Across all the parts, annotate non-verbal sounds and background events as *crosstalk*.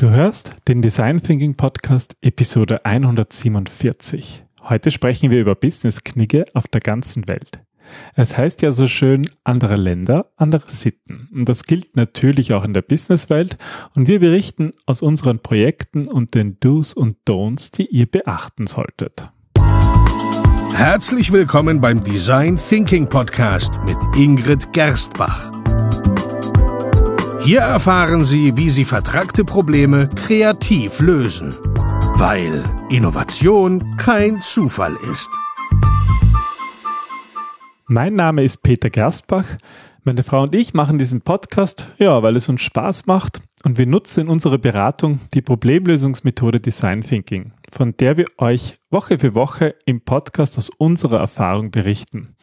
Du hörst den Design Thinking Podcast Episode 147. Heute sprechen wir über Business-Knigge auf der ganzen Welt. Es heißt ja so schön, andere Länder, andere Sitten. Und das gilt natürlich auch in der Businesswelt. Und wir berichten aus unseren Projekten und den Do's und Don'ts, die ihr beachten solltet. Herzlich willkommen beim Design Thinking Podcast mit Ingrid Gerstbach. Hier erfahren Sie, wie Sie vertragte Probleme kreativ lösen. Weil Innovation kein Zufall ist. Mein Name ist Peter Gerstbach. Meine Frau und ich machen diesen Podcast, ja, weil es uns Spaß macht und wir nutzen in unserer Beratung die Problemlösungsmethode Design Thinking, von der wir euch Woche für Woche im Podcast aus unserer Erfahrung berichten.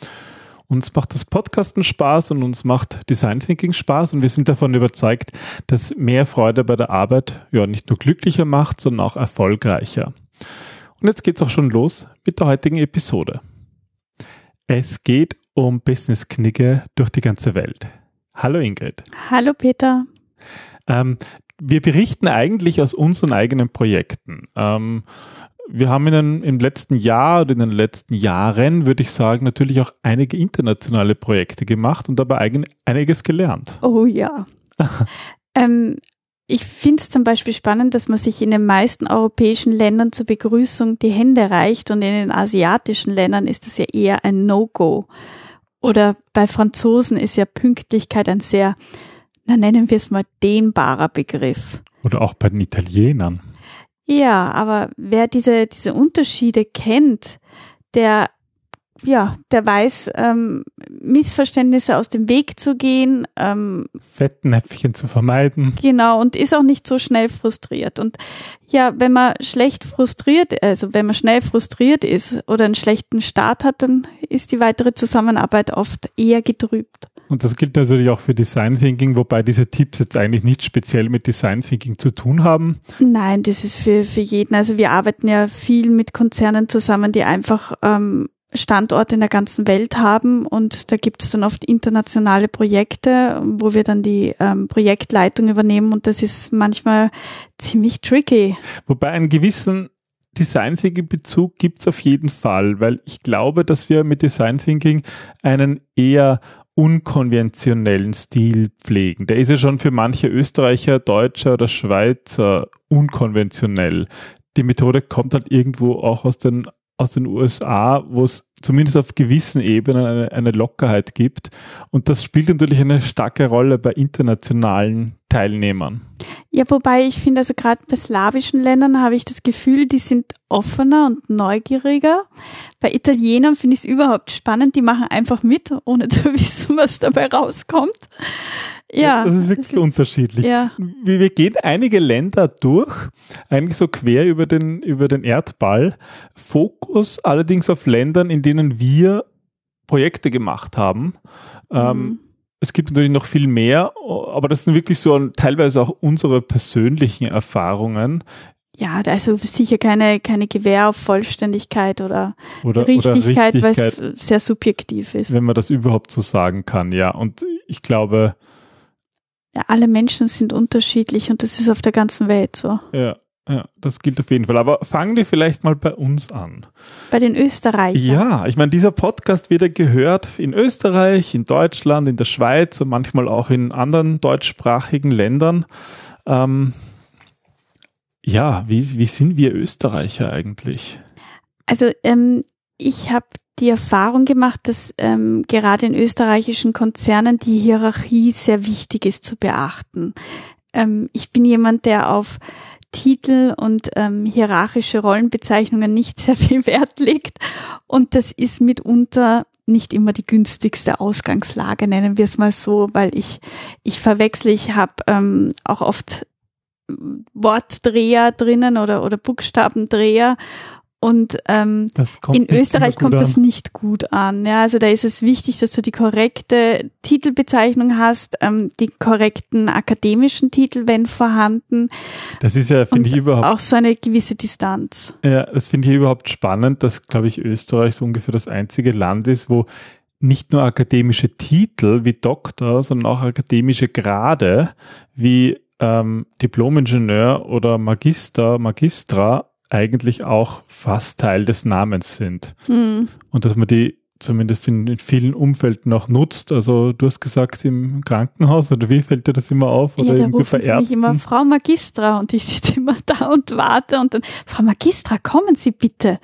Uns macht das Podcasten Spaß und uns macht Design Thinking Spaß und wir sind davon überzeugt, dass mehr Freude bei der Arbeit ja nicht nur glücklicher macht, sondern auch erfolgreicher. Und jetzt geht's auch schon los mit der heutigen Episode. Es geht um Business-Knigge durch die ganze Welt. Hallo Ingrid. Hallo Peter. Ähm, wir berichten eigentlich aus unseren eigenen Projekten. Ähm, wir haben in den, im letzten Jahr oder in den letzten Jahren, würde ich sagen, natürlich auch einige internationale Projekte gemacht und dabei eigen, einiges gelernt. Oh ja. *laughs* ähm, ich finde es zum Beispiel spannend, dass man sich in den meisten europäischen Ländern zur Begrüßung die Hände reicht und in den asiatischen Ländern ist es ja eher ein No-Go. Oder bei Franzosen ist ja Pünktlichkeit ein sehr, na nennen wir es mal, dehnbarer Begriff. Oder auch bei den Italienern. Ja, aber wer diese, diese Unterschiede kennt, der, ja, der weiß, ähm, Missverständnisse aus dem Weg zu gehen. Ähm, Fettnäpfchen zu vermeiden. Genau, und ist auch nicht so schnell frustriert. Und ja, wenn man schlecht frustriert, also wenn man schnell frustriert ist oder einen schlechten Start hat, dann ist die weitere Zusammenarbeit oft eher getrübt. Und das gilt natürlich auch für Design Thinking, wobei diese Tipps jetzt eigentlich nicht speziell mit Design Thinking zu tun haben. Nein, das ist für, für jeden. Also wir arbeiten ja viel mit Konzernen zusammen, die einfach ähm, Standorte in der ganzen Welt haben und da gibt es dann oft internationale Projekte, wo wir dann die ähm, Projektleitung übernehmen und das ist manchmal ziemlich tricky. Wobei einen gewissen Design Thinking Bezug gibt es auf jeden Fall, weil ich glaube, dass wir mit Design Thinking einen eher unkonventionellen Stil pflegen. Der ist ja schon für manche Österreicher, Deutscher oder Schweizer unkonventionell. Die Methode kommt halt irgendwo auch aus den aus den USA, wo es zumindest auf gewissen Ebenen eine, eine, Lockerheit gibt. Und das spielt natürlich eine starke Rolle bei internationalen Teilnehmern. Ja, wobei ich finde, also gerade bei slawischen Ländern habe ich das Gefühl, die sind offener und neugieriger. Bei Italienern finde ich es überhaupt spannend, die machen einfach mit, ohne *laughs* zu wissen, was dabei rauskommt. Ja, das ist wirklich das ist, unterschiedlich. Ja. Wir, wir, gehen einige Länder durch, eigentlich so quer über den, über den Erdball. Fokus allerdings auf Ländern, in denen wir Projekte gemacht haben. Ähm, mhm. Ähm, es gibt natürlich noch viel mehr, aber das sind wirklich so teilweise auch unsere persönlichen Erfahrungen. Ja, also sicher keine, keine Gewähr auf Vollständigkeit oder, oder Richtigkeit, Richtigkeit, weil es sehr subjektiv ist. Wenn man das überhaupt so sagen kann, ja. Und ich glaube, alle Menschen sind unterschiedlich und das ist auf der ganzen Welt so. Ja, ja, das gilt auf jeden Fall. Aber fangen wir vielleicht mal bei uns an. Bei den Österreichern. Ja, ich meine, dieser Podcast wird ja gehört in Österreich, in Deutschland, in der Schweiz und manchmal auch in anderen deutschsprachigen Ländern. Ähm, ja, wie, wie sind wir Österreicher eigentlich? Also ähm, ich habe die Erfahrung gemacht, dass ähm, gerade in österreichischen Konzernen die Hierarchie sehr wichtig ist zu beachten. Ähm, ich bin jemand, der auf Titel und ähm, hierarchische Rollenbezeichnungen nicht *laughs* sehr viel Wert legt. Und das ist mitunter nicht immer die günstigste Ausgangslage, nennen wir es mal so, weil ich, ich verwechsel, ich habe ähm, auch oft Wortdreher drinnen oder, oder Buchstabendreher und ähm, in Österreich kommt an. das nicht gut an. Ja, also da ist es wichtig, dass du die korrekte Titelbezeichnung hast, ähm, die korrekten akademischen Titel, wenn vorhanden. Das ist ja, finde ich überhaupt. Auch so eine gewisse Distanz. Ja, das finde ich überhaupt spannend, dass, glaube ich, Österreich so ungefähr das einzige Land ist, wo nicht nur akademische Titel wie Doktor, sondern auch akademische Grade wie ähm, Diplomingenieur oder Magister, Magistra eigentlich auch fast Teil des Namens sind. Hm. Und dass man die zumindest in, in, vielen Umfelden auch nutzt. Also du hast gesagt im Krankenhaus oder wie fällt dir das immer auf? Oder ja, da irgendwie rufen bei mich immer Frau Magistra und ich sitze immer *laughs* da und warte und dann Frau Magistra, kommen Sie bitte.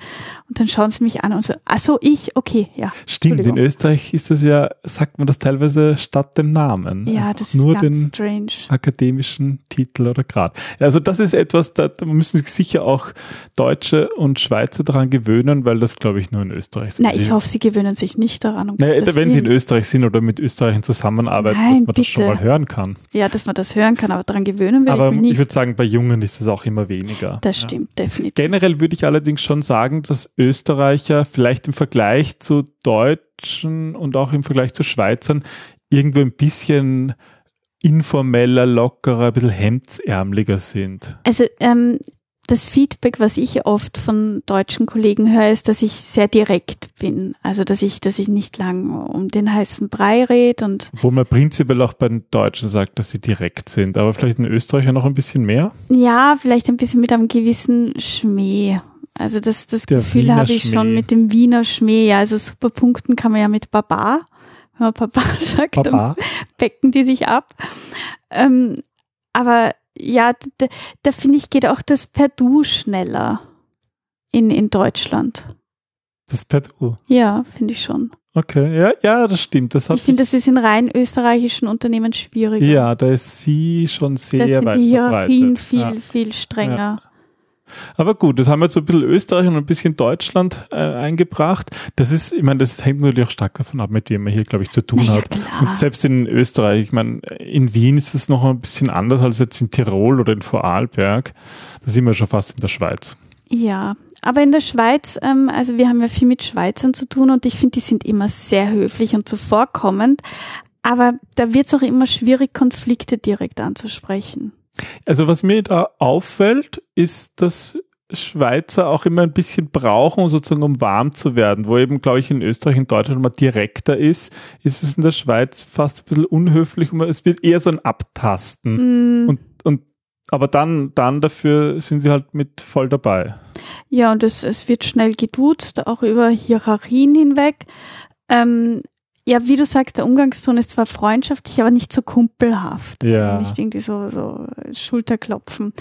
Und dann schauen sie mich an und so, ach so, ich, okay, ja. Stimmt, in Österreich ist das ja, sagt man das teilweise statt dem Namen. Ja, das Nur ist ganz den strange. akademischen Titel oder Grad. Also das ist etwas, da, da müssen sich sicher auch Deutsche und Schweizer daran gewöhnen, weil das glaube ich nur in Österreich so Na, ist. ich hoffe, sie gewöhnen sich nicht daran. Um Naja, wenn sie in. Österreich sind oder mit Österreichern zusammenarbeiten, Nein, dass man das schon bitte. mal hören kann. Ja, dass man das hören kann, aber daran gewöhnen will Aber ich mich ich nicht. würde sagen, bei Jungen ist es auch immer weniger. Das Ja. stimmt, definitiv. Generell würde ich allerdings schon sagen, dass Österreicher vielleicht im Vergleich zu Deutschen und auch im Vergleich zu Schweizern irgendwo ein bisschen informeller, lockerer, ein bisschen hemdsärmeliger sind. Also ähm, das Feedback, was ich oft von deutschen Kollegen höre, ist, dass ich sehr direkt bin. Also dass ich, dass ich nicht lang um den heißen Brei rede und Obwohl man prinzipiell auch bei den Deutschen sagt, dass sie direkt sind, aber vielleicht in Österreich ja noch ein bisschen mehr. ja, vielleicht ein bisschen mit einem gewissen Schmäh. Also das, das Der Gefühl Wiener habe ich schon mit dem Wiener Schmäh. Ja, also super punkten kann man ja mit Baba. Wenn man Papa *laughs* sagt, dann Papa. becken die sich ab. Ähm, aber ja, da, da finde ich, geht auch das per Du schneller in, in Deutschland. Das per Du. Ja, finde ich schon. Okay, ja, ja, das stimmt. Das hat Ich finde, das ist in rein österreichischen Unternehmen schwieriger. ja, da ist sie schon da sehr sind weit die Hierarchien verbreitet. viel, viel strenger. Aber gut, das haben wir jetzt so ein bisschen Österreich und ein bisschen Deutschland äh, eingebracht. Das ist, ich meine, das hängt natürlich auch stark davon ab, mit wem man hier, glaube ich, zu tun hat. klar. Und selbst in Österreich, ich meine, in Wien ist es noch ein bisschen anders als jetzt in Tirol oder in Vorarlberg. Da sind wir schon fast in der Schweiz. Ja, aber in der Schweiz, ähm, also wir haben ja viel mit Schweizern zu tun und ich finde, die sind immer sehr höflich und zuvorkommend. Aber da wird es auch immer schwierig, Konflikte direkt anzusprechen. Also was mir da auffällt, ist, dass Schweizer auch immer ein bisschen brauchen, sozusagen um warm zu werden. Wo eben, glaube ich, in Österreich und Deutschland mal direkter ist, ist es in der Schweiz fast ein bisschen unhöflich. und Es wird eher so ein Abtasten. Mm, Und, und aber dann, dann dafür sind sie halt mit voll dabei. Ja, und es, es wird schnell geduzt, auch über Hierarchien hinweg. Ähm, ja, wie du sagst, der Umgangston ist zwar freundschaftlich, aber nicht so kumpelhaft. Ja. Also nicht irgendwie so, so Schulterklopfen.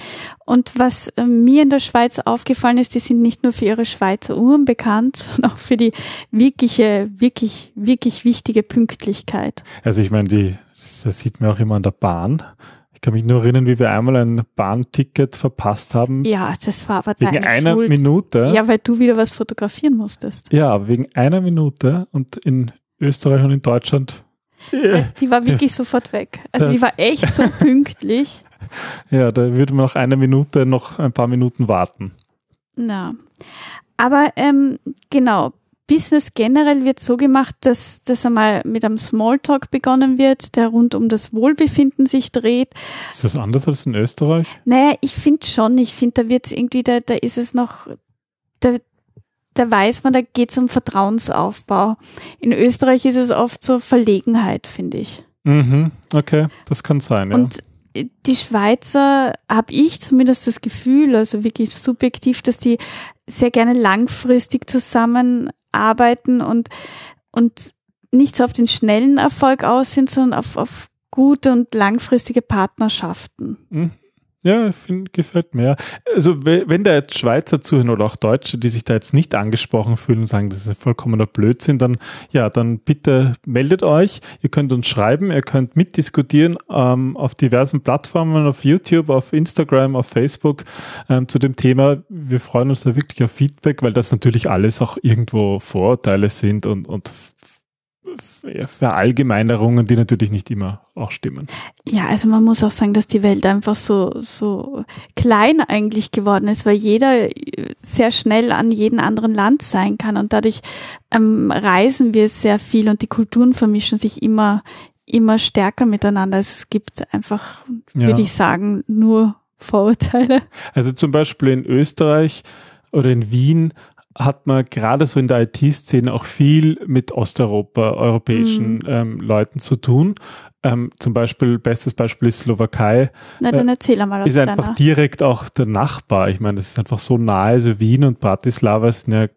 Und was äh, mir in der Schweiz aufgefallen ist, die sind nicht nur für ihre Schweizer Uhren bekannt, *laughs* sondern auch für die wirkliche, wirklich, wirklich wichtige Pünktlichkeit. Also ich meine, die, das, sieht man auch immer an der Bahn. Ich kann mich nur erinnern, wie wir einmal ein Bahnticket verpasst haben. Ja, das war aber wegen einer Schuld. Minute. Ja, weil du wieder was fotografieren musstest. Ja, wegen einer Minute und in Österreich und in Deutschland. Ja, Die war wirklich sofort weg. Also Ja. die war echt so *laughs* pünktlich. ja, da würde man nach einer Minute noch ein paar Minuten warten. Na. Aber ähm, genau, Business generell wird so gemacht, dass das einmal mit einem Smalltalk begonnen wird, der rund um das Wohlbefinden sich dreht. Ist das anders als in Österreich? Naja, ich finde schon, ich finde, da wird es irgendwie, da, da ist es noch, da, da weiß man, da geht es um Vertrauensaufbau. In Österreich ist es oft so Verlegenheit, finde ich. Mhm, okay, das kann sein, ja. Und äh, die Schweizer habe ich zumindest das Gefühl, also wirklich subjektiv, dass die sehr gerne langfristig zusammenarbeiten und, und nicht so auf den schnellen Erfolg aus sind, sondern auf, auf gute und langfristige Partnerschaften. Ja, find, gefällt mir. Also we- wenn da jetzt Schweizer zuhören oder auch Deutsche, die sich da jetzt nicht angesprochen fühlen und sagen, das ist vollkommener Blödsinn, dann ja, dann bitte meldet euch. Ihr könnt uns schreiben, ihr könnt mitdiskutieren ähm, auf diversen Plattformen, auf YouTube, auf Instagram, auf Facebook ähm, zu dem Thema. Wir freuen uns da wirklich auf Feedback, weil das natürlich alles auch irgendwo Vorurteile sind und, und Verallgemeinerungen, die natürlich nicht immer auch stimmen. Ja, also man muss auch sagen, dass die Welt einfach so, so klein eigentlich geworden ist, weil jeder äh, sehr schnell an jedem anderen Land sein kann und dadurch ähm, reisen wir sehr viel und die Kulturen vermischen sich immer, immer stärker miteinander. Also es gibt einfach, Ja. würde ich sagen, nur Vorurteile. Also zum Beispiel in Österreich oder in Wien hat man gerade so in der IT-Szene auch viel mit Osteuropa, europäischen mhm. ähm, Leuten zu tun. Ähm, zum Beispiel, bestes Beispiel ist Slowakei. Na, dann äh, erzähl mal was Ist einfach deiner. direkt auch der Nachbar. Ich meine, das ist einfach so nahe, also Wien und Bratislava sind ja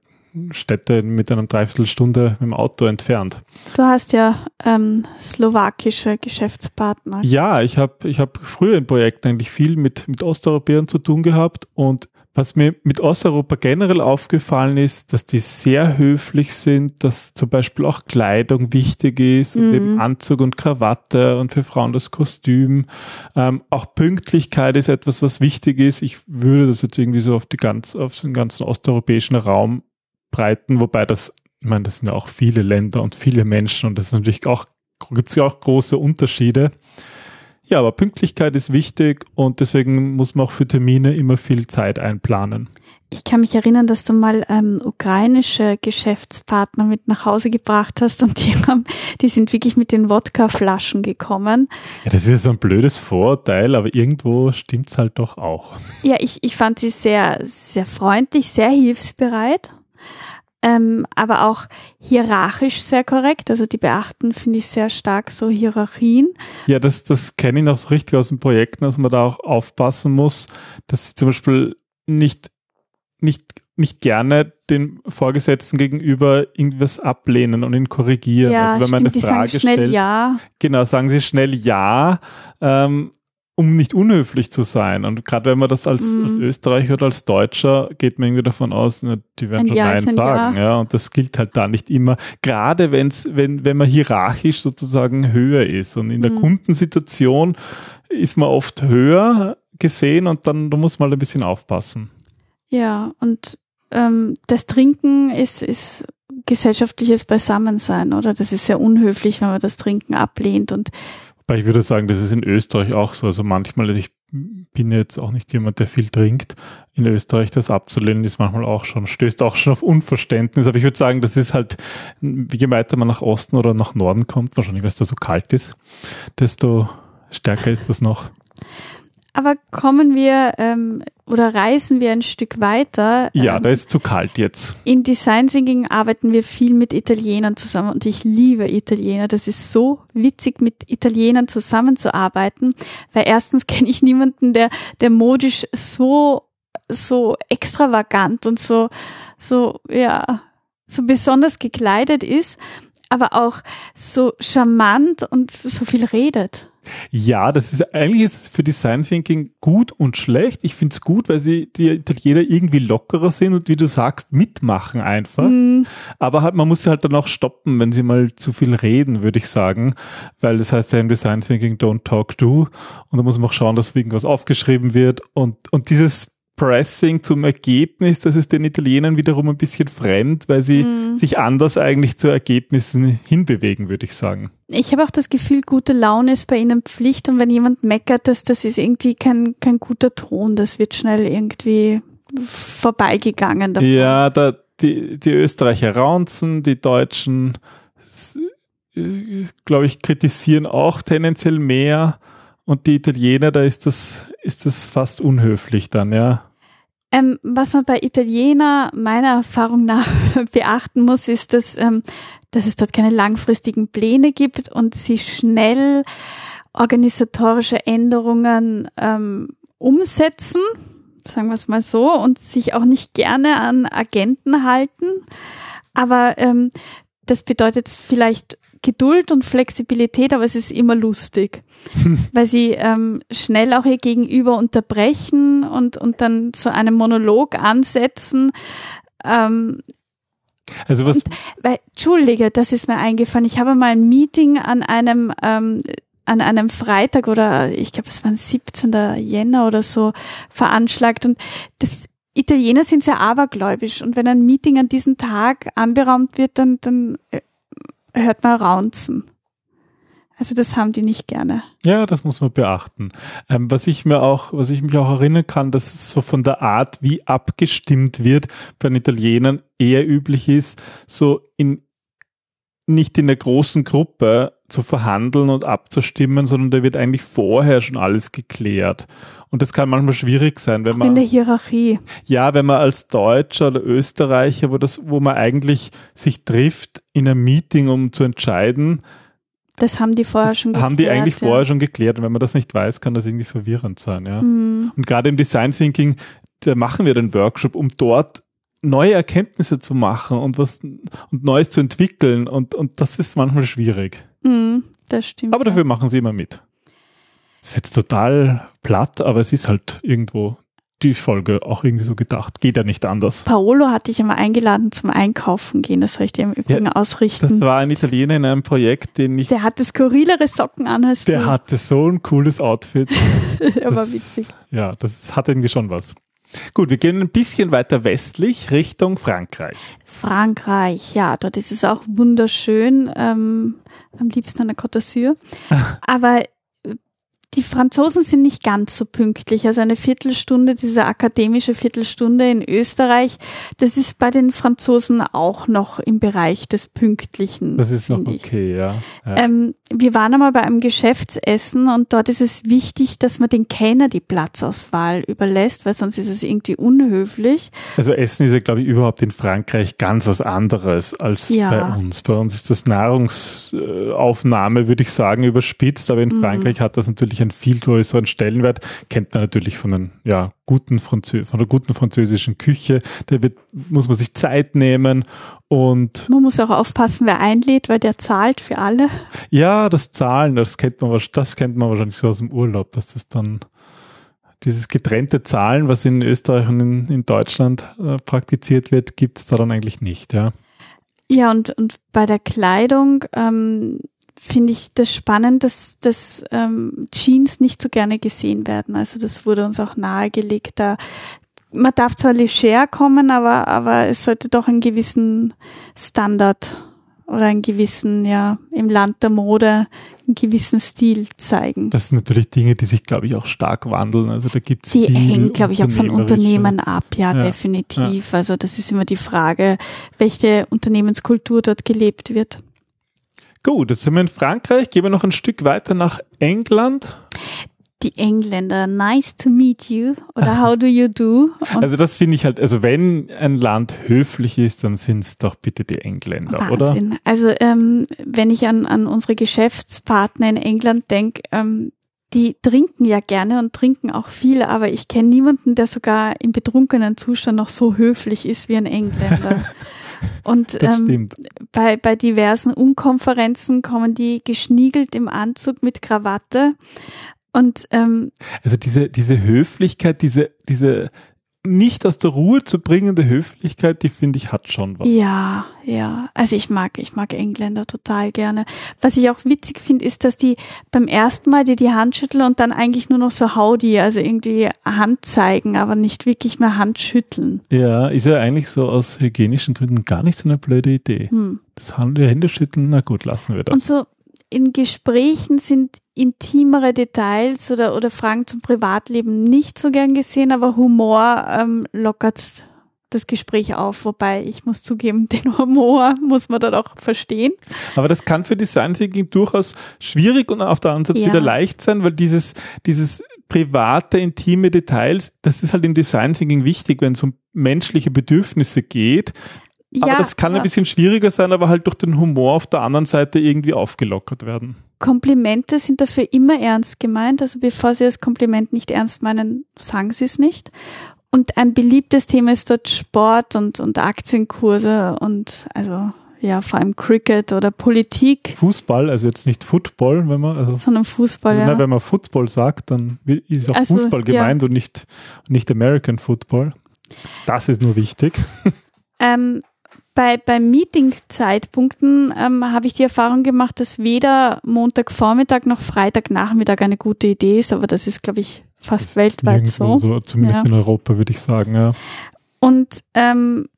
Städte mit einer Dreiviertelstunde mit dem Auto entfernt. Du hast ja ähm, slowakische Geschäftspartner. Ja, ich habe ich hab früher in Projekten eigentlich viel mit, mit Osteuropäern zu tun gehabt und was mir mit Osteuropa generell aufgefallen ist, dass die sehr höflich sind, dass zum Beispiel auch Kleidung wichtig ist und eben mhm. Anzug und Krawatte und für Frauen das Kostüm. Ähm, auch Pünktlichkeit ist etwas, was wichtig ist. Ich würde das jetzt irgendwie so auf die ganz, auf den ganzen osteuropäischen Raum breiten, wobei das, ich meine, das sind ja auch viele Länder und viele Menschen und das ist natürlich auch, gibt es ja auch große Unterschiede. Ja, aber Pünktlichkeit ist wichtig und deswegen muss man auch für Termine immer viel Zeit einplanen. Ich kann mich erinnern, dass du mal ähm, ukrainische Geschäftspartner mit nach Hause gebracht hast und die *laughs* haben, die sind wirklich mit den Wodkaflaschen gekommen. Ja, das ist ja so ein blödes Vorurteil, aber irgendwo stimmt's halt doch auch. Ja, ich, ich fand sie sehr, sehr freundlich, sehr hilfsbereit ähm, aber auch hierarchisch sehr korrekt. Also die beachten, finde ich, sehr stark so Hierarchien. Ja, das, das kenne ich noch so richtig aus den Projekten, dass man da auch aufpassen muss, dass sie zum Beispiel nicht, nicht, nicht gerne den Vorgesetzten gegenüber irgendwas ablehnen und ihn korrigieren. Ja, also wenn man stimmt, eine Frage stellt, ja. genau, sagen sie schnell ja. Ähm, um nicht unhöflich zu sein. Und gerade wenn man das als, mm. als Österreicher oder als Deutscher geht man irgendwie davon aus, ne, die werden schon Nein sagen. Ja. ja. Und das gilt halt da nicht immer. Gerade wenn's, wenn, wenn man hierarchisch sozusagen höher ist. Und in der mm. Kundensituation ist man oft höher gesehen und dann da muss man halt ein bisschen aufpassen. Ja, und ähm, das Trinken ist, ist gesellschaftliches Beisammensein, oder? Das ist sehr unhöflich, wenn man das Trinken ablehnt und ich würde sagen, das ist in Österreich auch so. Also manchmal, ich bin jetzt auch nicht jemand, der viel trinkt. In Österreich das abzulehnen ist manchmal auch schon, stößt auch schon auf Unverständnis. Aber ich würde sagen, das ist halt, je weiter man nach Osten oder nach Norden kommt, wahrscheinlich, weil es da so kalt ist, desto stärker ist das noch. Aber kommen wir ähm, oder reisen wir ein Stück weiter. Ja, ähm, da ist zu kalt jetzt. In Design Thinking arbeiten wir viel mit Italienern zusammen und ich liebe Italiener. Das ist so witzig, mit Italienern zusammenzuarbeiten, weil erstens *laughs* kenne ich niemanden, der, der modisch so, so extravagant und so, so, ja, so besonders gekleidet ist, aber auch so charmant und so viel redet. Ja, das ist eigentlich ist für Design Thinking gut und schlecht. Ich finde es gut, weil sie die Italiener irgendwie lockerer sind und wie du sagst, mitmachen einfach. Mhm. Aber halt, man muss sie halt dann auch stoppen, wenn sie mal zu viel reden, würde ich sagen. Weil das heißt ja im Design Thinking don't talk do. Und da muss man auch schauen, dass irgendwas aufgeschrieben wird. Und, und dieses Pressing zum Ergebnis, das ist den Italienern wiederum ein bisschen fremd, weil sie mm. sich anders eigentlich zu Ergebnissen hinbewegen, würde ich sagen. Ich habe auch das Gefühl, gute Laune ist bei ihnen Pflicht und wenn jemand meckert, das, das ist irgendwie kein, kein guter Ton, das wird schnell irgendwie vorbeigegangen. Davon. Ja, da, die, die Österreicher raunzen, die Deutschen, glaube ich, kritisieren auch tendenziell mehr und die Italiener, da ist das, ist das fast unhöflich dann, ja. Ähm, was man bei Italiener meiner Erfahrung nach *laughs* beachten muss, ist, dass, ähm, dass es dort keine langfristigen Pläne gibt und sie schnell organisatorische Änderungen ähm, umsetzen, sagen wir es mal so, und sich auch nicht gerne an Agenten halten. Aber ähm, das bedeutet vielleicht Geduld und Flexibilität, aber es ist immer lustig, *laughs* weil sie ähm, schnell auch ihr Gegenüber unterbrechen und, und dann so einen Monolog ansetzen. Ähm, also was? Und, weil, Entschuldige, das ist mir eingefallen. Ich habe mal ein Meeting an einem ähm, an einem Freitag oder ich glaube, es war ein 17. Jänner oder so veranschlagt und das Italiener sind sehr abergläubisch und wenn ein Meeting an diesem Tag anberaumt wird, dann, dann äh, hört man Raunzen. Also das haben die nicht gerne. Ja, das muss man beachten. Ähm, was ich mir auch, was ich mich auch erinnern kann, dass es so von der Art, wie abgestimmt wird, bei den Italienern eher üblich ist, so in nicht in der großen Gruppe, zu verhandeln und abzustimmen, sondern da wird eigentlich vorher schon alles geklärt. Und das kann manchmal schwierig sein, wenn man. In der Hierarchie. Ja, wenn man als Deutscher oder Österreicher, wo das, wo man eigentlich sich trifft in einem Meeting, um zu entscheiden. Das haben die vorher schon geklärt. Haben die eigentlich ja. vorher schon geklärt. Und wenn man das nicht weiß, kann das irgendwie verwirrend sein, ja. Mhm. Und gerade im Design Thinking, da machen wir den Workshop, um dort neue Erkenntnisse zu machen und was und Neues zu entwickeln. Und, und das ist manchmal schwierig. Mhm, das stimmt. Aber dafür ja. machen sie immer mit. Ist jetzt total platt, aber es ist halt irgendwo die Folge auch irgendwie so gedacht. Geht ja nicht anders. Paolo hatte ich immer eingeladen zum Einkaufen gehen. Das soll ich dir im Übrigen ja, ausrichten. Das war ein Italiener in einem Projekt, den ich. Der hatte skurrilere Socken an als Der du. hatte so ein cooles Outfit. *laughs* der war witzig. Ja, das hat irgendwie schon was. Gut, wir gehen ein bisschen weiter westlich Richtung Frankreich. Frankreich, ja, dort ist es auch wunderschön. Ähm, am liebsten an der Côte d'Azur. *laughs* Aber die Franzosen sind nicht ganz so pünktlich. Also eine Viertelstunde, diese akademische Viertelstunde in Österreich, das ist bei den Franzosen auch noch im Bereich des Pünktlichen. Das ist noch okay, ja. ja. Ähm, wir waren einmal bei einem Geschäftsessen und dort ist es wichtig, dass man den Kellner die Platzauswahl überlässt, weil sonst ist es irgendwie unhöflich. Also Essen ist ja, glaube ich, überhaupt in Frankreich ganz was anderes als ja. bei uns. Bei uns ist das Nahrungsaufnahme, würde ich sagen, überspitzt, aber in mhm. Frankreich hat das natürlich einen viel größeren Stellenwert. Kennt man natürlich von, den, ja, guten Franzö von der guten französischen Küche. Da wird, muss man sich Zeit nehmen und. Man muss auch aufpassen, wer einlädt, weil der zahlt für alle. Ja, das Zahlen, das kennt man, das kennt man wahrscheinlich so aus dem Urlaub, dass das dann dieses getrennte Zahlen, was in Österreich und in, in Deutschland äh, praktiziert wird, gibt es da dann eigentlich nicht, ja. Ja, und, und bei der Kleidung, ähm, finde ich das spannend, dass, dass ähm, Jeans nicht so gerne gesehen werden. Also das wurde uns auch nahegelegt. Da man darf zwar leger kommen, aber, aber es sollte doch einen gewissen Standard oder einen gewissen, ja, im Land der Mode einen gewissen Stil zeigen. Das sind natürlich Dinge, die sich, glaube ich, auch stark wandeln. Also da gibt's Die hängen, glaube ich, auch von Unternehmen ab, ja, ja. definitiv. Ja. Also das ist immer die Frage, welche Unternehmenskultur dort gelebt wird. Gut, jetzt sind wir in Frankreich. Gehen wir noch ein Stück weiter nach England. Die Engländer, nice to meet you oder how do you do? Und *laughs* also das finde ich halt, also wenn ein Land höflich ist, dann sind es doch bitte die Engländer, Wahnsinn. oder? Also ähm, wenn ich an, an unsere Geschäftspartner in England denke, ähm, die trinken ja gerne und trinken auch viel, aber ich kenne niemanden, der sogar im betrunkenen Zustand noch so höflich ist wie ein Engländer. *laughs* Und ähm, bei, bei diversen Unkonferenzen kommen die geschniegelt im Anzug mit Krawatte. Und ähm, also diese, diese Höflichkeit, diese, diese nicht aus der Ruhe zu bringende Höflichkeit, die finde ich hat schon was. Ja, ja. Also ich mag, ich mag Engländer total gerne. Was ich auch witzig finde, ist, dass die beim ersten Mal dir die Hand schütteln und dann eigentlich nur noch so Howdy, also irgendwie Hand zeigen, aber nicht wirklich mehr Hand schütteln. Ja, ist ja eigentlich so aus hygienischen Gründen gar nicht so eine blöde Idee. Hm. Das Hände schütteln, na gut, lassen wir das. Und so in Gesprächen sind intimere Details oder, oder Fragen zum Privatleben nicht so gern gesehen, aber Humor ähm, lockert das Gespräch auf, wobei ich muss zugeben, *laughs* den Humor muss man dort auch verstehen. Aber das kann für Design Thinking durchaus schwierig und auf der anderen Seite ja. wieder leicht sein, weil dieses, dieses private, intime Details, das ist halt im Design Thinking wichtig, wenn es um menschliche Bedürfnisse geht, aber ja, das kann ein bisschen schwieriger sein, aber halt durch den Humor auf der anderen Seite irgendwie aufgelockert werden. Komplimente sind dafür immer ernst gemeint. Also bevor Sie das Kompliment nicht ernst meinen, sagen Sie es nicht. Und ein beliebtes Thema ist dort Sport und, und Aktienkurse und also ja, vor allem Cricket oder Politik. Fußball, also jetzt nicht Football, wenn man, also, sondern Fußball, also, ja. Na, wenn man Football sagt, dann ist auch also, Fußball gemeint ja. und nicht, nicht American Football. Das ist nur wichtig. Ähm, bei, bei Meeting-Zeitpunkten ähm, habe ich die Erfahrung gemacht, dass weder Montagvormittag noch Freitagnachmittag eine gute Idee ist, aber das ist, glaube ich, fast das weltweit so. so. Zumindest ja. in Europa, würde ich sagen, ja. Und ähm,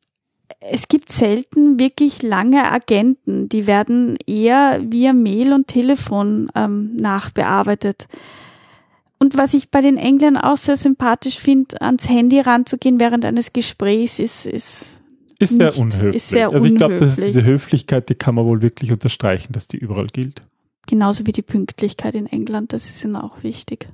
es gibt selten wirklich lange Agenten, die werden eher via Mail und Telefon ähm, nachbearbeitet. Und was ich bei den Engländern auch sehr sympathisch finde, ans Handy ranzugehen während eines Gesprächs, ist, ist ist sehr unhöflich. Ist sehr also ich glaube, das ist diese Höflichkeit, die kann man wohl wirklich unterstreichen, dass die überall gilt. genauso wie die Pünktlichkeit in England, das ist ihnen auch wichtig.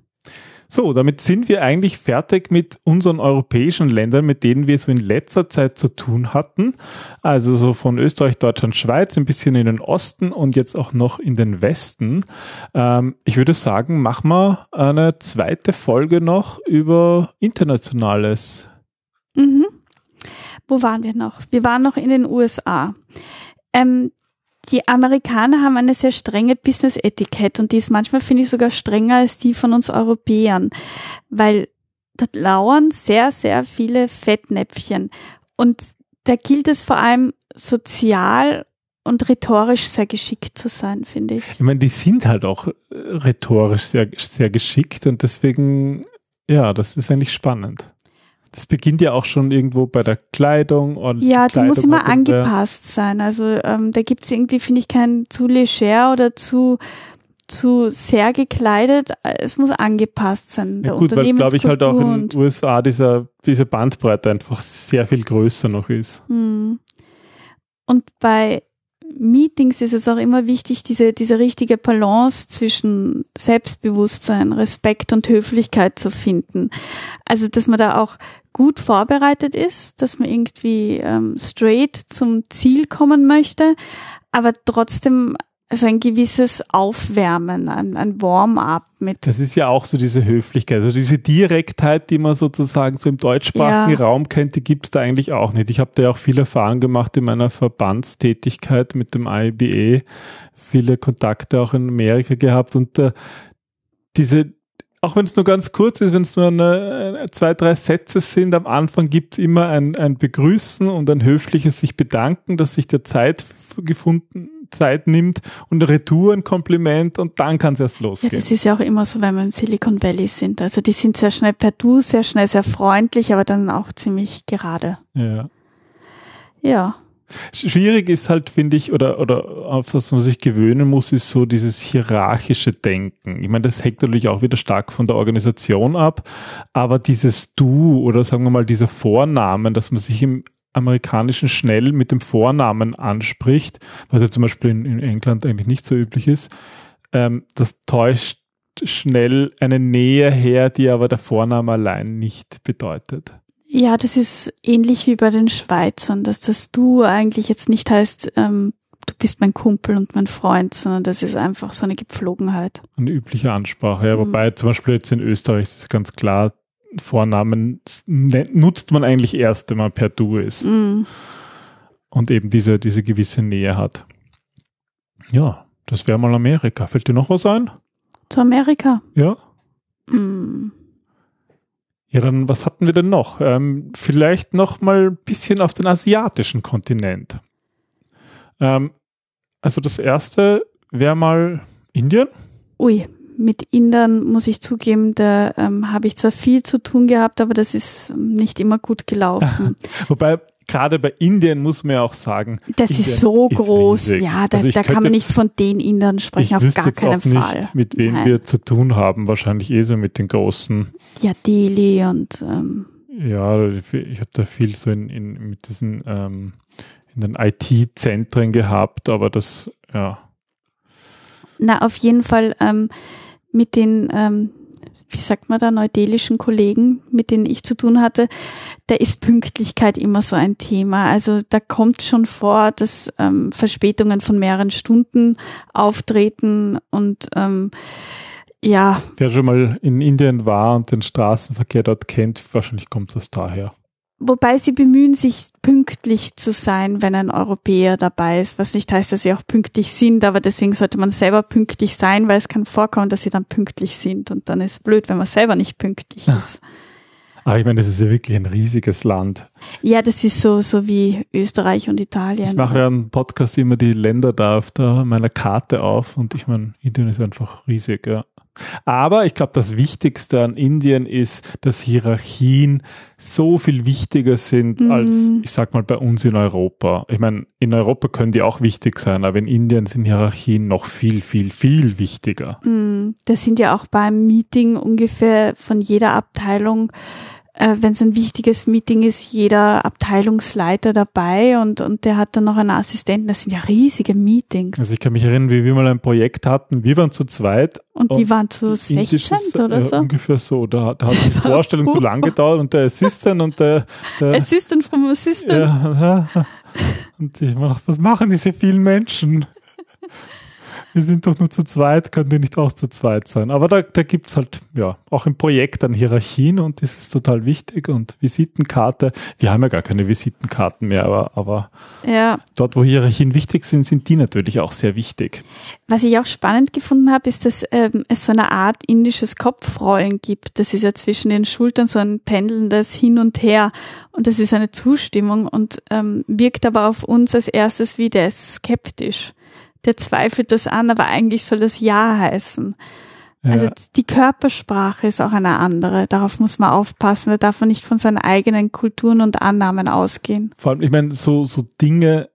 So, damit sind wir eigentlich fertig mit unseren europäischen Ländern, mit denen wir so in letzter Zeit zu tun hatten. Also so von Österreich, Deutschland, Schweiz, ein bisschen in den Osten und jetzt auch noch in den Westen. Ähm, ich würde sagen, machen wir eine zweite Folge noch über Internationales. Mhm. Wo waren wir noch? Wir waren noch in den USA. Ähm, die Amerikaner haben eine sehr strenge Business-Etikette und die ist manchmal, finde ich, sogar strenger als die von uns Europäern, weil da lauern sehr, sehr viele Fettnäpfchen und da gilt es vor allem sozial und rhetorisch sehr geschickt zu sein, finde ich. Ich meine, die sind halt auch äh, rhetorisch sehr, sehr geschickt und deswegen, ja, das ist eigentlich spannend. Das beginnt ja auch schon irgendwo bei der Kleidung und ja, die muss immer angepasst sein. Also ähm, da gibt es irgendwie, finde ich, kein zu leger oder zu zu sehr gekleidet. Es muss angepasst sein. Ja, gut, weil glaube ich halt auch in den USA dieser diese Bandbreite einfach sehr viel größer noch ist. Hm. Und bei Meetings ist es auch immer wichtig, diese, diese richtige Balance zwischen Selbstbewusstsein, Respekt und Höflichkeit zu finden. Also, dass man da auch gut vorbereitet ist, dass man irgendwie ähm, straight zum Ziel kommen möchte, aber trotzdem also ein gewisses Aufwärmen, ein, ein Warm-up mit. Das ist ja auch so diese Höflichkeit, also diese Direktheit, die man sozusagen so im deutschsprachigen ja. Raum kennt, die gibt es da eigentlich auch nicht. Ich habe da ja auch viel Erfahrung gemacht in meiner Verbandstätigkeit mit dem IBE, viele Kontakte auch in Amerika gehabt und äh, diese auch wenn es nur ganz kurz ist, wenn es nur eine, zwei, drei Sätze sind, am Anfang gibt es immer ein, ein Begrüßen und ein höfliches sich bedanken, dass sich der Zeit gefunden, Zeit nimmt und Retour ein Kompliment und dann kann es erst losgehen. Ja, das ist ja auch immer so, wenn wir im Silicon Valley sind. Also die sind sehr schnell per Du, sehr schnell sehr freundlich, aber dann auch ziemlich gerade. Ja. Ja. Schwierig ist halt, finde ich, oder, oder auf das man sich gewöhnen muss, ist so dieses hierarchische Denken. Ich meine, das hängt natürlich auch wieder stark von der Organisation ab, aber dieses Du oder sagen wir mal dieser Vornamen, dass man sich im amerikanischen schnell mit dem Vornamen anspricht, was ja zum Beispiel in, in England eigentlich nicht so üblich ist, ähm, das täuscht schnell eine Nähe her, die aber der Vorname allein nicht bedeutet. Ja, das ist ähnlich wie bei den Schweizern, dass das Du eigentlich jetzt nicht heißt, ähm, du bist mein Kumpel und mein Freund, sondern das ist einfach so eine Gepflogenheit. Eine übliche Ansprache, ja, mhm. wobei zum Beispiel jetzt in Österreich ist ganz klar, Vornamen nutzt man eigentlich erst, wenn man per Du ist. Mhm. Und eben diese, diese gewisse Nähe hat. Ja, das wäre mal Amerika. Fällt dir noch was ein? Zu Amerika? Ja. Mhm. Ja, dann was hatten wir denn noch? Ähm, vielleicht noch mal ein bisschen auf den asiatischen Kontinent. Ähm, also das erste wäre mal Indien. Ui, mit Indern muss ich zugeben, da ähm, habe ich zwar viel zu tun gehabt, aber das ist nicht immer gut gelaufen. *laughs* Wobei gerade bei Indien muss man ja auch sagen. Das Indien ist so groß, ist ja, da, also da kann man nicht von den Indern sprechen, auf gar keinen Fall. Nicht, mit wem Nein. wir zu tun haben, wahrscheinlich eh so mit den großen. Ja, Delhi und ähm, ja, ich habe da viel so in, in mit diesen ähm, in den IT-Zentren gehabt, aber das, ja. Na, auf jeden Fall ähm, mit den, ähm, wie sagt man da, neudelischen Kollegen, mit denen ich zu tun hatte, da ist Pünktlichkeit immer so ein Thema. Also da kommt schon vor, dass ähm, Verspätungen von mehreren Stunden auftreten und ähm, ja. Wer schon mal in Indien war und den Straßenverkehr dort kennt, wahrscheinlich kommt das daher. Wobei sie bemühen sich pünktlich zu sein, wenn ein Europäer dabei ist, was nicht heißt, dass sie auch pünktlich sind, aber deswegen sollte man selber pünktlich sein, weil es kann vorkommen, dass sie dann pünktlich sind und dann ist es blöd, wenn man selber nicht pünktlich ist. Aber ich meine, das ist ja wirklich ein riesiges Land. Ja, das ist so, so wie Österreich und Italien. Ich mache ja einen Podcast immer die Länder da auf der, meiner Karte auf und ich meine, Indien ist einfach riesig, ja. Aber ich glaube, das Wichtigste an Indien ist, dass Hierarchien so viel wichtiger sind mhm. als, ich sag mal, bei uns in Europa. Ich meine, in Europa können die auch wichtig sein, aber in Indien sind Hierarchien noch viel, viel, viel wichtiger. Mhm. Das sind ja auch beim Meeting ungefähr von jeder Abteilung äh, wenn es ein wichtiges Meeting ist, jeder Abteilungsleiter dabei und, und der hat dann noch einen Assistenten. Das sind ja riesige Meetings. Also ich kann mich erinnern, wie wir mal ein Projekt hatten. Wir waren zu zweit. Und, und die waren zu 16 oder so? ungefähr so. Da, da hat *laughs* die Vorstellung so lang gedauert und der Assistent und der, der *laughs* Assistant vom Assistant. Ja, *laughs* und ich mach, was machen diese vielen Menschen? Wir sind doch nur zu zweit, können die nicht auch zu zweit sein. Aber da, da gibt es halt, ja, auch im Projekt dann Hierarchien und das ist total wichtig. Und Visitenkarte, wir haben ja gar keine Visitenkarten mehr, aber, aber ja. dort, wo Hierarchien wichtig sind, sind die natürlich auch sehr wichtig. Was ich auch spannend gefunden habe, ist, dass ähm, es so eine Art indisches Kopfrollen gibt. Das ist ja zwischen den Schultern so ein pendelndes Hin und Her. Und das ist eine Zustimmung und ähm, wirkt aber auf uns als erstes wie der ist skeptisch der zweifelt das an, aber eigentlich soll das Ja heißen. Ja. Also die Körpersprache ist auch eine andere. Darauf muss man aufpassen. Da darf man nicht von seinen eigenen Kulturen und Annahmen ausgehen. Vor allem, ich meine, so, so Dinge,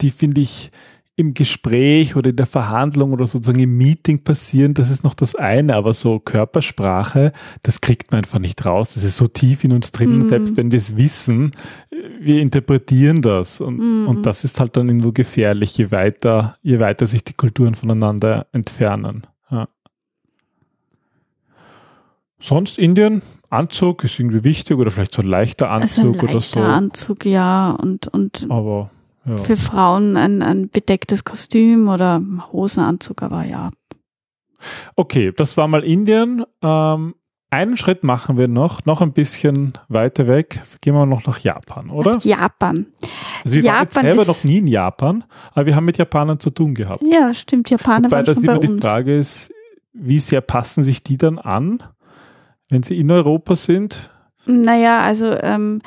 die finde ich, im Gespräch oder in der Verhandlung oder sozusagen im Meeting passieren, das ist noch das eine, aber so Körpersprache, das kriegt man einfach nicht raus. Das ist so tief in uns drin, mm. selbst wenn wir es wissen, wir interpretieren das und, mm. und das ist halt dann irgendwo gefährlich, je weiter, je weiter sich die Kulturen voneinander entfernen. Ja. Sonst Indien, Anzug ist irgendwie wichtig oder vielleicht so ein leichter Anzug also ein leichter oder so. Anzug, ja, und, und aber ja. Für Frauen ein, ein bedecktes Kostüm oder Hosenanzug, aber ja. Okay, das war mal Indien. Ähm, einen Schritt machen wir noch, noch ein bisschen weiter weg. Gehen wir noch nach Japan, oder? Nach Japan. Also wir Japan waren selber noch nie in Japan, aber wir haben mit Japanern zu tun gehabt. Ja, stimmt. Japaner Wobei waren das schon immer bei die uns. Frage ist, wie sehr passen sich die dann an, wenn sie in Europa sind? Naja, also ähm,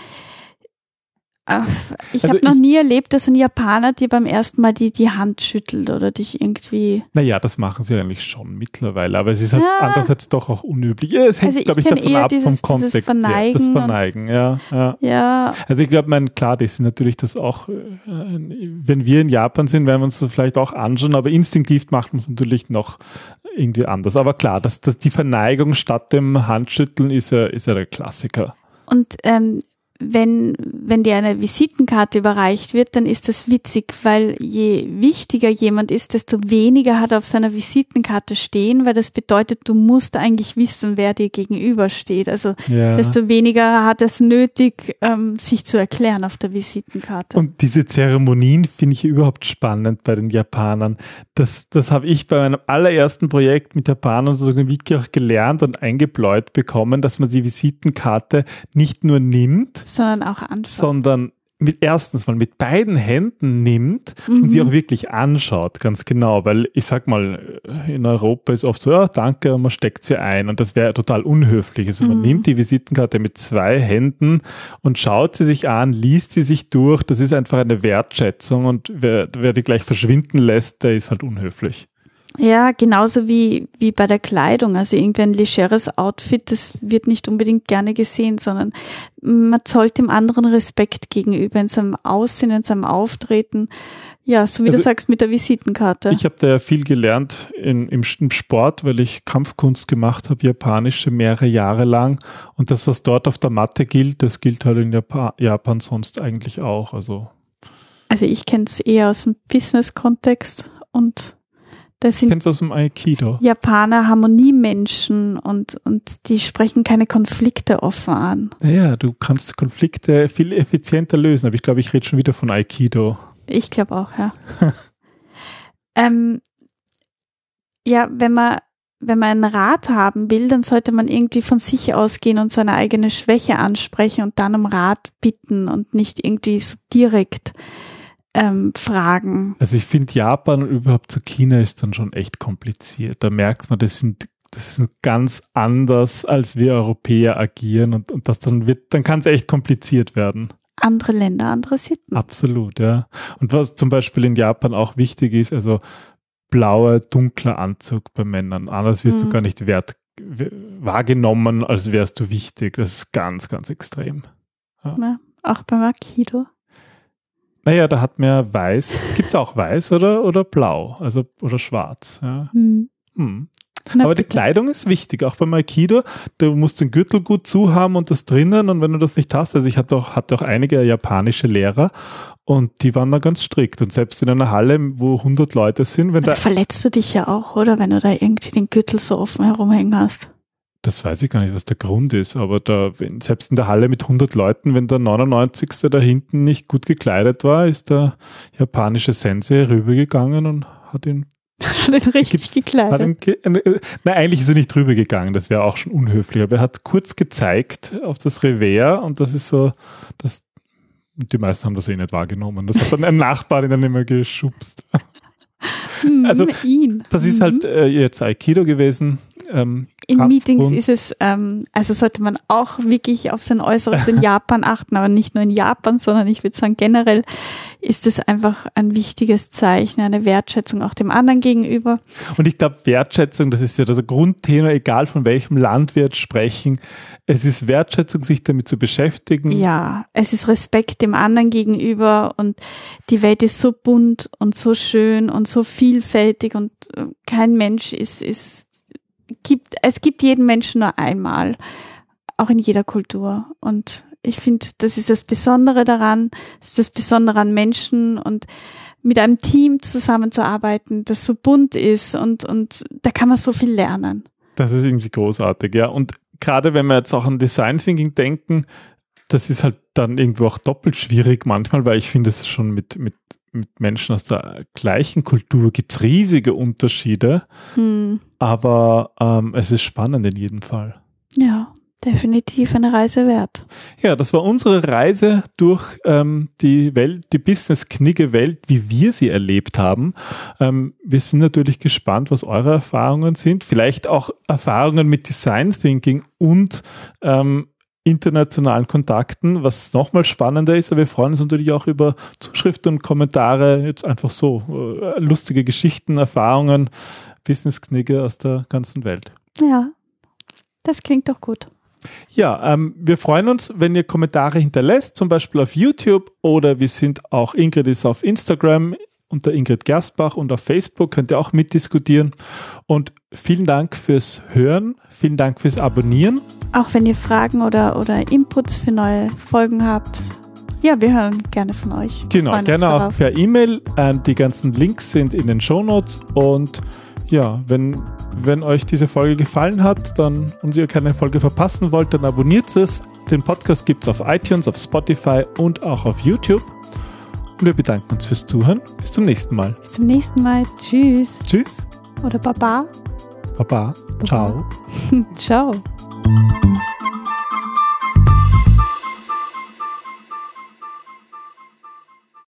ich also habe noch nie erlebt, dass ein Japaner dir beim ersten Mal die, die Hand schüttelt oder dich irgendwie. Naja, das machen sie eigentlich schon mittlerweile, aber es ist halt ja. andererseits doch auch unüblich. Ja, es hängt, also glaube ich, davon ab dieses, vom Kontext. Verneigen das Verneigen, ja, ja. ja. Also ich glaube, mein, klar, das ist natürlich das auch, äh, wenn wir in Japan sind, werden wir uns das vielleicht auch anschauen, aber instinktiv macht man es natürlich noch irgendwie anders. Aber klar, dass, dass die Verneigung statt dem Handschütteln ist ja, ist ja der Klassiker. Und ähm, wenn, wenn dir eine Visitenkarte überreicht wird, dann ist das witzig, weil je wichtiger jemand ist, desto weniger hat er auf seiner Visitenkarte stehen, weil das bedeutet, du musst eigentlich wissen, wer dir gegenübersteht. Also ja. desto weniger hat es nötig, ähm, sich zu erklären auf der Visitenkarte. Und diese Zeremonien finde ich überhaupt spannend bei den Japanern. Das, das habe ich bei meinem allerersten Projekt mit Japanern sozusagen wirklich auch gelernt und eingebläut bekommen, dass man die Visitenkarte nicht nur nimmt, sondern auch anschaut. Sondern mit erstens mal mit beiden Händen nimmt mhm. und sie auch wirklich anschaut, ganz genau, weil ich sag mal, in Europa ist oft so, ja, danke, man steckt sie ein und das wäre total unhöflich. Also man mhm. nimmt die Visitenkarte mit zwei Händen und schaut sie sich an, liest sie sich durch, das ist einfach eine Wertschätzung und wer, wer die gleich verschwinden lässt, der ist halt unhöflich. Ja, genauso wie, wie bei der Kleidung. Also irgendwie ein legeres Outfit, das wird nicht unbedingt gerne gesehen, sondern man zollt dem anderen Respekt gegenüber in seinem Aussehen, in seinem Auftreten. Ja, so wie also, du sagst mit der Visitenkarte. Ich habe da ja viel gelernt in, im, im, Sport, weil ich Kampfkunst gemacht habe, japanische, mehrere Jahre lang. Und das, was dort auf der Matte gilt, das gilt halt in Japan, Japan sonst eigentlich auch. Also, also ich kenne es eher aus dem Business-Kontext und das sind Kennst du aus dem Aikido? Japaner Harmoniemenschen und, und die sprechen keine Konflikte offen an. Ja, du kannst Konflikte viel effizienter lösen, aber ich glaube, ich rede schon wieder von Aikido. Ich glaube auch, ja. *laughs* ähm, ja, wenn man, wenn man einen Rat haben will, dann sollte man irgendwie von sich ausgehen und seine eigene Schwäche ansprechen und dann um Rat bitten und nicht irgendwie so direkt ähm, Fragen. Also ich finde Japan und überhaupt zu China ist dann schon echt kompliziert. Da merkt man, das sind das ist ganz anders, als wir Europäer agieren und, und das dann wird, dann kann es echt kompliziert werden. Andere Länder, andere Sitten. Absolut, ja. Und was zum Beispiel in Japan auch wichtig ist, also blauer, dunkler Anzug bei Männern. Anders wirst mhm. du gar nicht wert, wahrgenommen, als wärst du wichtig. Das ist ganz, ganz extrem. Ja. Ja, auch beim Aikido. Naja, da hat man weiß. Gibt es auch weiß oder, oder blau? Also oder schwarz. Ja. Hm. Hm. Na, Aber bitte. die Kleidung ist wichtig, auch beim Aikido. Du musst den Gürtel gut zu haben und das drinnen. Und wenn du das nicht hast, also ich hatte auch, hatte auch einige japanische Lehrer und die waren da ganz strikt. Und selbst in einer Halle, wo 100 Leute sind, wenn da. Verletzt du dich ja auch, oder? Wenn du da irgendwie den Gürtel so offen herumhängen hast. Das weiß ich gar nicht, was der Grund ist, aber da, wenn, selbst in der Halle mit 100 Leuten, wenn der 99. da hinten nicht gut gekleidet war, ist der japanische Sensei rübergegangen und hat ihn *laughs* hat ihn richtig gekleidet. Ihn, äh, nein, eigentlich ist er nicht drüber gegangen, das wäre auch schon unhöflich, aber er hat kurz gezeigt auf das Revers und das ist so, das, die meisten haben das eh nicht wahrgenommen. Das hat dann ein Nachbar in dann immer geschubst. *laughs* Hm, also, ihn. das ist halt mhm. äh, jetzt Aikido gewesen. Ähm, in Meetings ist es, ähm, also sollte man auch wirklich auf sein Äußeres in *laughs* Japan achten, aber nicht nur in Japan, sondern ich würde sagen generell ist es einfach ein wichtiges Zeichen, eine Wertschätzung auch dem anderen gegenüber. Und ich glaube, Wertschätzung, das ist ja das Grundthema, egal von welchem Land wir jetzt sprechen. Es ist Wertschätzung, sich damit zu beschäftigen. Ja, es ist Respekt dem anderen gegenüber und die Welt ist so bunt und so schön und so vielfältig und äh, kein Mensch ist, ist gibt, es gibt jeden Menschen nur einmal, auch in jeder Kultur. Und ich finde, das ist das Besondere daran, das ist das Besondere an Menschen und mit einem Team zusammenzuarbeiten, das so bunt ist und, und da kann man so viel lernen. Das ist irgendwie großartig, ja. Und gerade wenn wir jetzt auch an Design Thinking denken, das ist halt dann irgendwo auch doppelt schwierig manchmal, weil ich finde es schon mit, mit mit Menschen aus der gleichen Kultur gibt es riesige Unterschiede, hm. aber ähm, es ist spannend in jedem Fall. Ja, definitiv eine Reise wert. Ja, das war unsere Reise durch ähm, die Welt, die Business-Knigge-Welt, wie wir sie erlebt haben. Ähm, wir sind natürlich gespannt, was eure Erfahrungen sind. Vielleicht auch Erfahrungen mit Design Thinking und ähm, internationalen Kontakten, was nochmal spannender ist. Aber wir freuen uns natürlich auch über Zuschriften und Kommentare, jetzt einfach so äh, lustige Geschichten, Erfahrungen, Businessknigge aus der ganzen Welt. Ja, das klingt doch gut. Ja, ähm, wir freuen uns, wenn ihr Kommentare hinterlässt, zum Beispiel auf YouTube oder wir sind auch, Ingrid ist auf Instagram unter Ingrid Gerstbach und auf Facebook könnt ihr auch mitdiskutieren. Und vielen Dank fürs Hören, vielen Dank fürs Abonnieren. Auch wenn ihr Fragen oder, oder Inputs für neue Folgen habt. Ja, wir hören gerne von euch. Genau, gerne auch per E-Mail. Ähm, die ganzen Links sind in den Show Notes. Und ja, wenn, wenn euch diese Folge gefallen hat dann, und ihr keine Folge verpassen wollt, dann abonniert es. Den Podcast gibt es auf iTunes, auf Spotify und auch auf YouTube. Und wir bedanken uns fürs Zuhören. Bis zum nächsten Mal. Bis zum nächsten Mal. Tschüss. Tschüss. Oder Baba. Baba. Ciao. *laughs* Ciao.